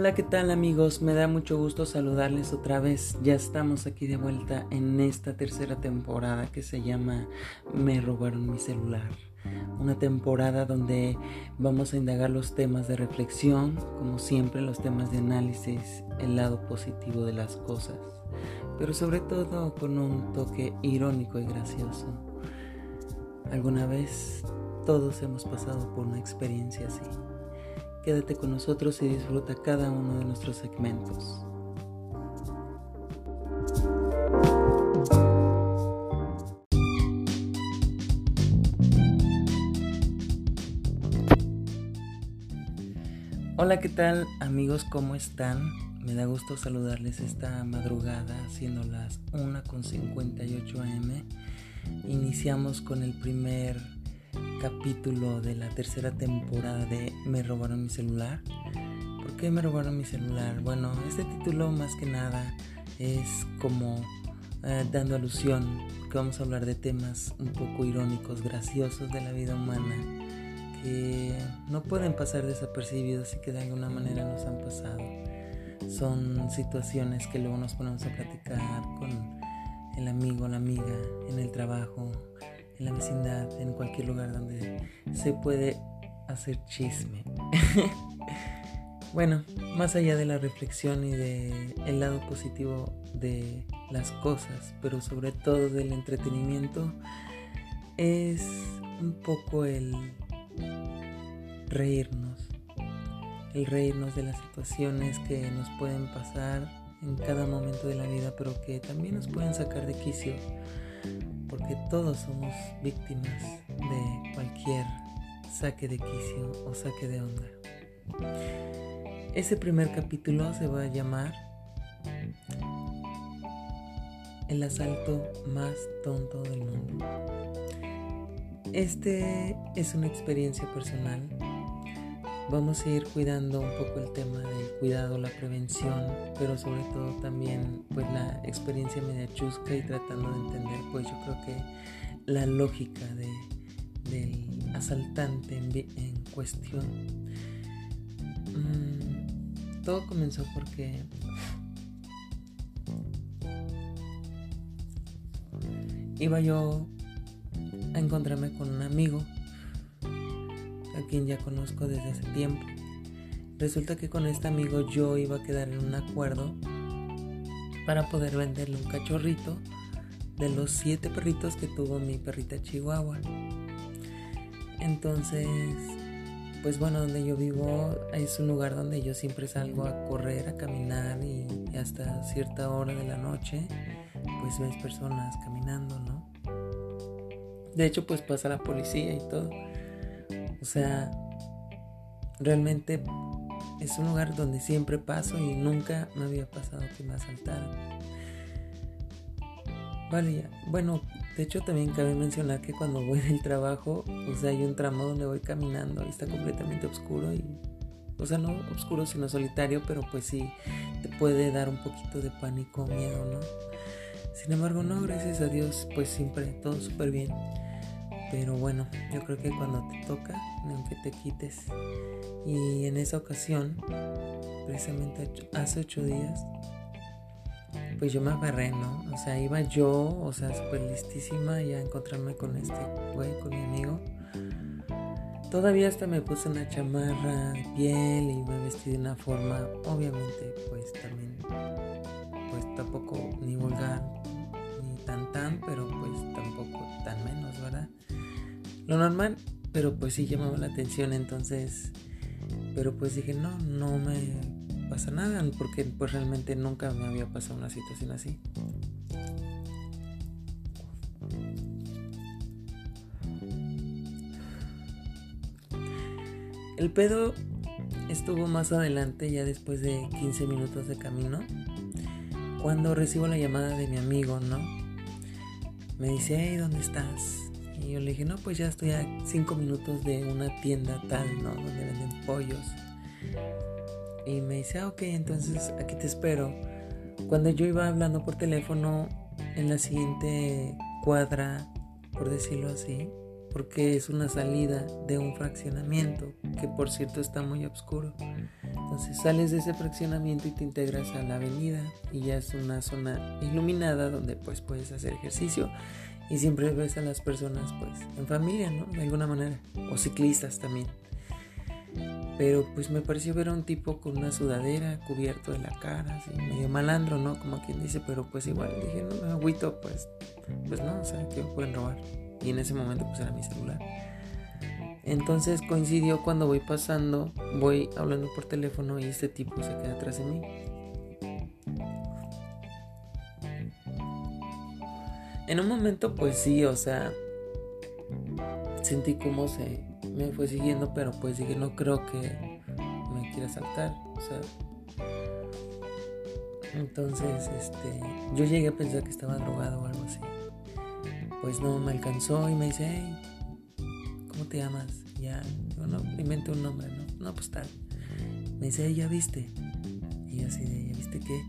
Hola, ¿qué tal amigos? Me da mucho gusto saludarles otra vez. Ya estamos aquí de vuelta en esta tercera temporada que se llama Me robaron mi celular. Una temporada donde vamos a indagar los temas de reflexión, como siempre los temas de análisis, el lado positivo de las cosas, pero sobre todo con un toque irónico y gracioso. ¿Alguna vez todos hemos pasado por una experiencia así? Quédate con nosotros y disfruta cada uno de nuestros segmentos. Hola, ¿qué tal amigos? ¿Cómo están? Me da gusto saludarles esta madrugada, siendo las 1.58 am. Iniciamos con el primer capítulo de la tercera temporada de Me robaron mi celular. ¿Por qué me robaron mi celular? Bueno, este título más que nada es como eh, dando alusión que vamos a hablar de temas un poco irónicos, graciosos de la vida humana que no pueden pasar desapercibidos y que de alguna manera nos han pasado. Son situaciones que luego nos ponemos a platicar con el amigo, la amiga, en el trabajo, en la vecindad, en cualquier lugar donde se puede hacer chisme. bueno, más allá de la reflexión y de el lado positivo de las cosas, pero sobre todo del entretenimiento, es un poco el reírnos, el reírnos de las situaciones que nos pueden pasar en cada momento de la vida, pero que también nos pueden sacar de quicio porque todos somos víctimas de cualquier saque de quicio o saque de onda. Ese primer capítulo se va a llamar El asalto más tonto del mundo. Este es una experiencia personal Vamos a ir cuidando un poco el tema del cuidado, la prevención, pero sobre todo también pues la experiencia media chusca y tratando de entender pues yo creo que la lógica del asaltante en, cuestión. Mm, todo comenzó porque iba yo a encontrarme con un amigo a quien ya conozco desde hace tiempo. Resulta que con este amigo yo iba a quedar en un acuerdo para poder venderle un cachorrito de los siete perritos que tuvo mi perrita Chihuahua. Entonces, pues bueno, donde yo vivo es un lugar donde yo siempre salgo a correr, a caminar y hasta cierta hora de la noche, pues ves personas caminando, ¿no? De hecho, pues pasa la policía y todo. O sea, realmente es un lugar donde siempre paso y nunca me había pasado que me asaltaran. Vale, ya. Bueno, de hecho también cabe mencionar que cuando voy del trabajo, pues hay un tramo donde voy caminando y está completamente oscuro y, o sea, no oscuro sino solitario, pero pues sí te puede dar un poquito de pánico, miedo, ¿no? Sin embargo, no, gracias a Dios, pues siempre todo súper bien. Pero bueno, yo creo que cuando te toca, aunque te quites. Y en esa ocasión, precisamente hace ocho días, pues yo me agarré, ¿no? O sea, iba yo, o sea, súper listísima ya a encontrarme con este güey, con mi amigo. Todavía hasta me puse una chamarra de piel y me vestí de una forma, obviamente, pues también, pues tampoco ni vulgar, ni tan tan, pero pues tampoco tan menos, ¿verdad? Lo normal, pero pues sí llamaba la atención, entonces, pero pues dije, no, no me pasa nada, porque pues realmente nunca me había pasado una situación así. El pedo estuvo más adelante, ya después de 15 minutos de camino, cuando recibo la llamada de mi amigo, ¿no? Me dice, hey, ¿dónde estás? Y yo le dije, no, pues ya estoy a cinco minutos de una tienda tal, ¿no? Donde venden pollos. Y me dice, ah, ok, entonces aquí te espero. Cuando yo iba hablando por teléfono, en la siguiente cuadra, por decirlo así, porque es una salida de un fraccionamiento que por cierto está muy oscuro. Entonces sales de ese fraccionamiento y te integras a la avenida y ya es una zona iluminada donde pues puedes hacer ejercicio y siempre ves a las personas pues en familia, ¿no? De alguna manera o ciclistas también. Pero pues me pareció ver a un tipo con una sudadera cubierto de la cara, así medio malandro, ¿no? Como quien dice, pero pues igual dije, no me agüito, pues, pues no, o sea, que pueden robar. Y en ese momento pues era mi celular. Entonces coincidió cuando voy pasando, voy hablando por teléfono y este tipo se queda atrás de mí. En un momento pues sí, o sea, sentí como se me fue siguiendo, pero pues dije, no creo que me quiera saltar, o sea. Entonces, este, yo llegué a pensar que estaba drogado o algo así. Pues no, me alcanzó y me dice, hey, ¿cómo te llamas? Ya, yo no, inventé un nombre, ¿no? No, pues tal. Me dice, ¿ya viste? Y así de, ¿ya viste qué?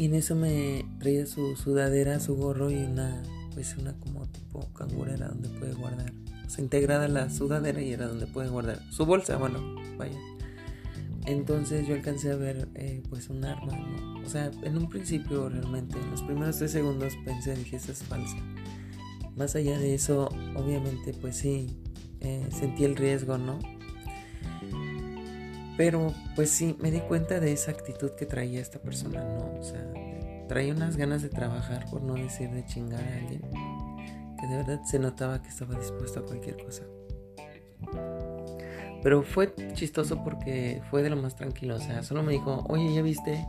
Y en eso me traía su sudadera, su gorro y una, pues una como tipo cangurera donde puede guardar se integrada la sudadera y era donde puede guardar su bolsa, bueno, vaya. Entonces yo alcancé a ver eh, pues un arma, ¿no? O sea, en un principio realmente, en los primeros tres segundos pensé, dije, esa es falsa. Más allá de eso, obviamente pues sí, eh, sentí el riesgo, ¿no? Pero pues sí, me di cuenta de esa actitud que traía esta persona, ¿no? O sea, traía unas ganas de trabajar, por no decir de chingar a alguien que de verdad se notaba que estaba dispuesto a cualquier cosa. Pero fue chistoso porque fue de lo más tranquilo, o sea, solo me dijo, oye, ¿ya viste?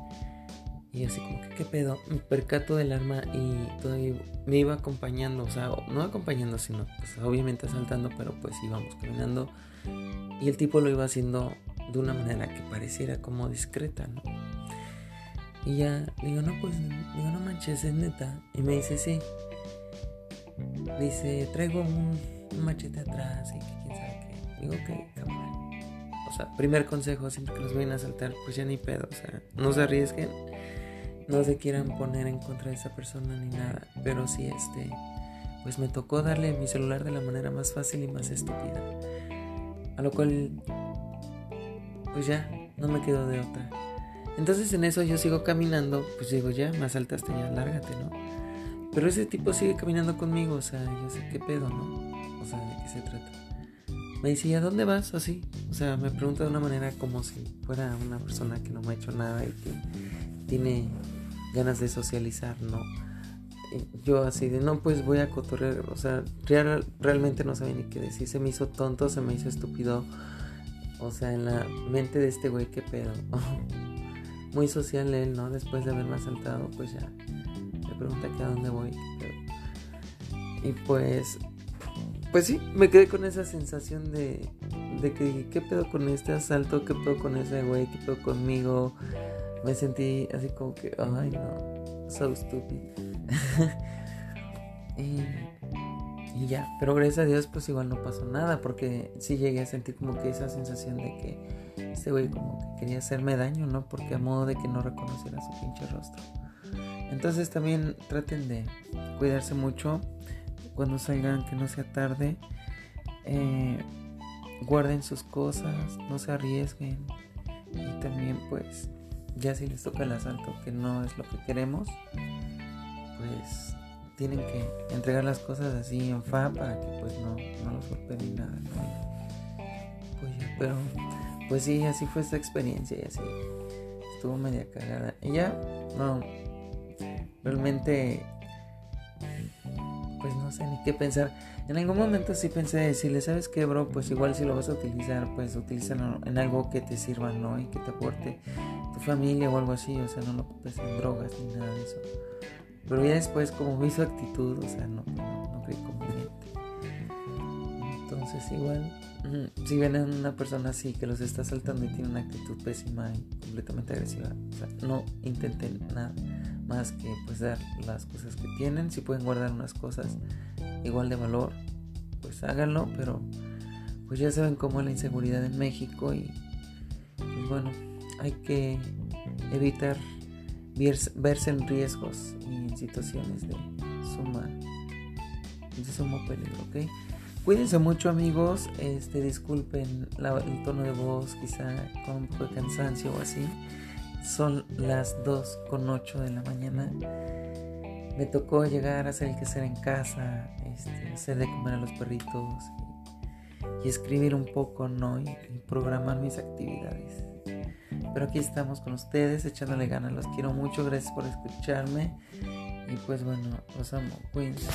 Y así como ¿qué pedo? Me percato del arma y todavía me iba acompañando, o sea, no acompañando, sino pues obviamente asaltando, pero pues íbamos caminando. Y el tipo lo iba haciendo de una manera que pareciera como discreta, ¿no? Y ya digo, no, pues, digo, no manches, es neta. Y me dice, sí. Dice, traigo un, machete atrás y que quién sabe qué. Digo, ok, cámara. O sea, primer consejo, siempre que los vayan a saltar, pues ya ni pedo. O sea, no se arriesguen. No se quieran poner en contra de esa persona ni nada. Pero sí, este, pues me tocó darle mi celular de la manera más fácil y más estúpida. A lo cual, pues ya, no me quedo de otra. Entonces en eso yo sigo caminando, pues digo, ya, me asaltaste, ya, lárgate, ¿no? Pero ese tipo sigue caminando conmigo, o sea, yo sé qué pedo, ¿no? O sea, ¿de qué se trata? Me dice, ¿y a dónde vas? Así. O sea, me pregunta de una manera como si fuera una persona que no me ha hecho nada y que tiene ganas de socializar, ¿no? yo así de, no, pues voy a cotorrear, o sea, realmente no sabía ni qué decir, se me hizo tonto, se me hizo estúpido, o sea, en la mente de este güey, qué pedo. Muy social él, ¿no? Después de haberme asaltado, pues ya pregunta que a dónde voy. Y pues, pues sí, me quedé con esa sensación de, de que, ¿qué pedo con este asalto? ¿Qué pedo con ese güey? ¿Qué pedo conmigo? Me sentí así como que, ay no, so stupid. y, y, ya, pero gracias a Dios pues igual no pasó nada porque sí llegué a sentir como que esa sensación de que este güey como que quería hacerme daño, ¿no? Porque a modo de que no reconociera su pinche rostro. Entonces también traten de cuidarse mucho cuando salgan, que no sea tarde. Eh, guarden sus cosas, no se arriesguen. Y también pues ya si les toca el asalto, que no es lo que queremos, pues tienen que entregar las cosas así en fa para que pues no, no los golpeen ni nada. Pues ya, pero pues sí, así fue esta experiencia y así estuvo media cagada. Ya, no, realmente pues no sé ni qué pensar. En algún momento sí pensé decirle, ¿sabes qué, bro? Pues igual si lo vas a utilizar, pues utilízalo en algo que te sirva, ¿no? Y que te aporte tu familia o algo así, o sea, no lo ocupes en drogas ni nada de eso. Pero ya después, como vi su actitud, o sea, no, no, no creí conveniente. Entonces, igual, si ven a una persona así que los está saltando y tiene una actitud pésima y completamente agresiva, o sea, no intenten nada más que pues dar las cosas que tienen. Si pueden guardar unas cosas igual de valor, pues háganlo, pero pues ya saben cómo es la inseguridad en México y pues bueno, hay que evitar verse en riesgos y en situaciones de suma, de sumo peligro, ¿ok? Cuídense mucho amigos, este, disculpen el tono de voz, quizá con un poco de cansancio o así. Son las 2 con 8 de la mañana. Me tocó llegar a hacer el quehacer en casa, este, hacer de comer a los perritos y, escribir un poco, ¿no? Y, y, programar mis actividades. Pero aquí estamos con ustedes, echándole ganas. Los quiero mucho, gracias por escucharme. Y pues bueno, los amo. Cuídense.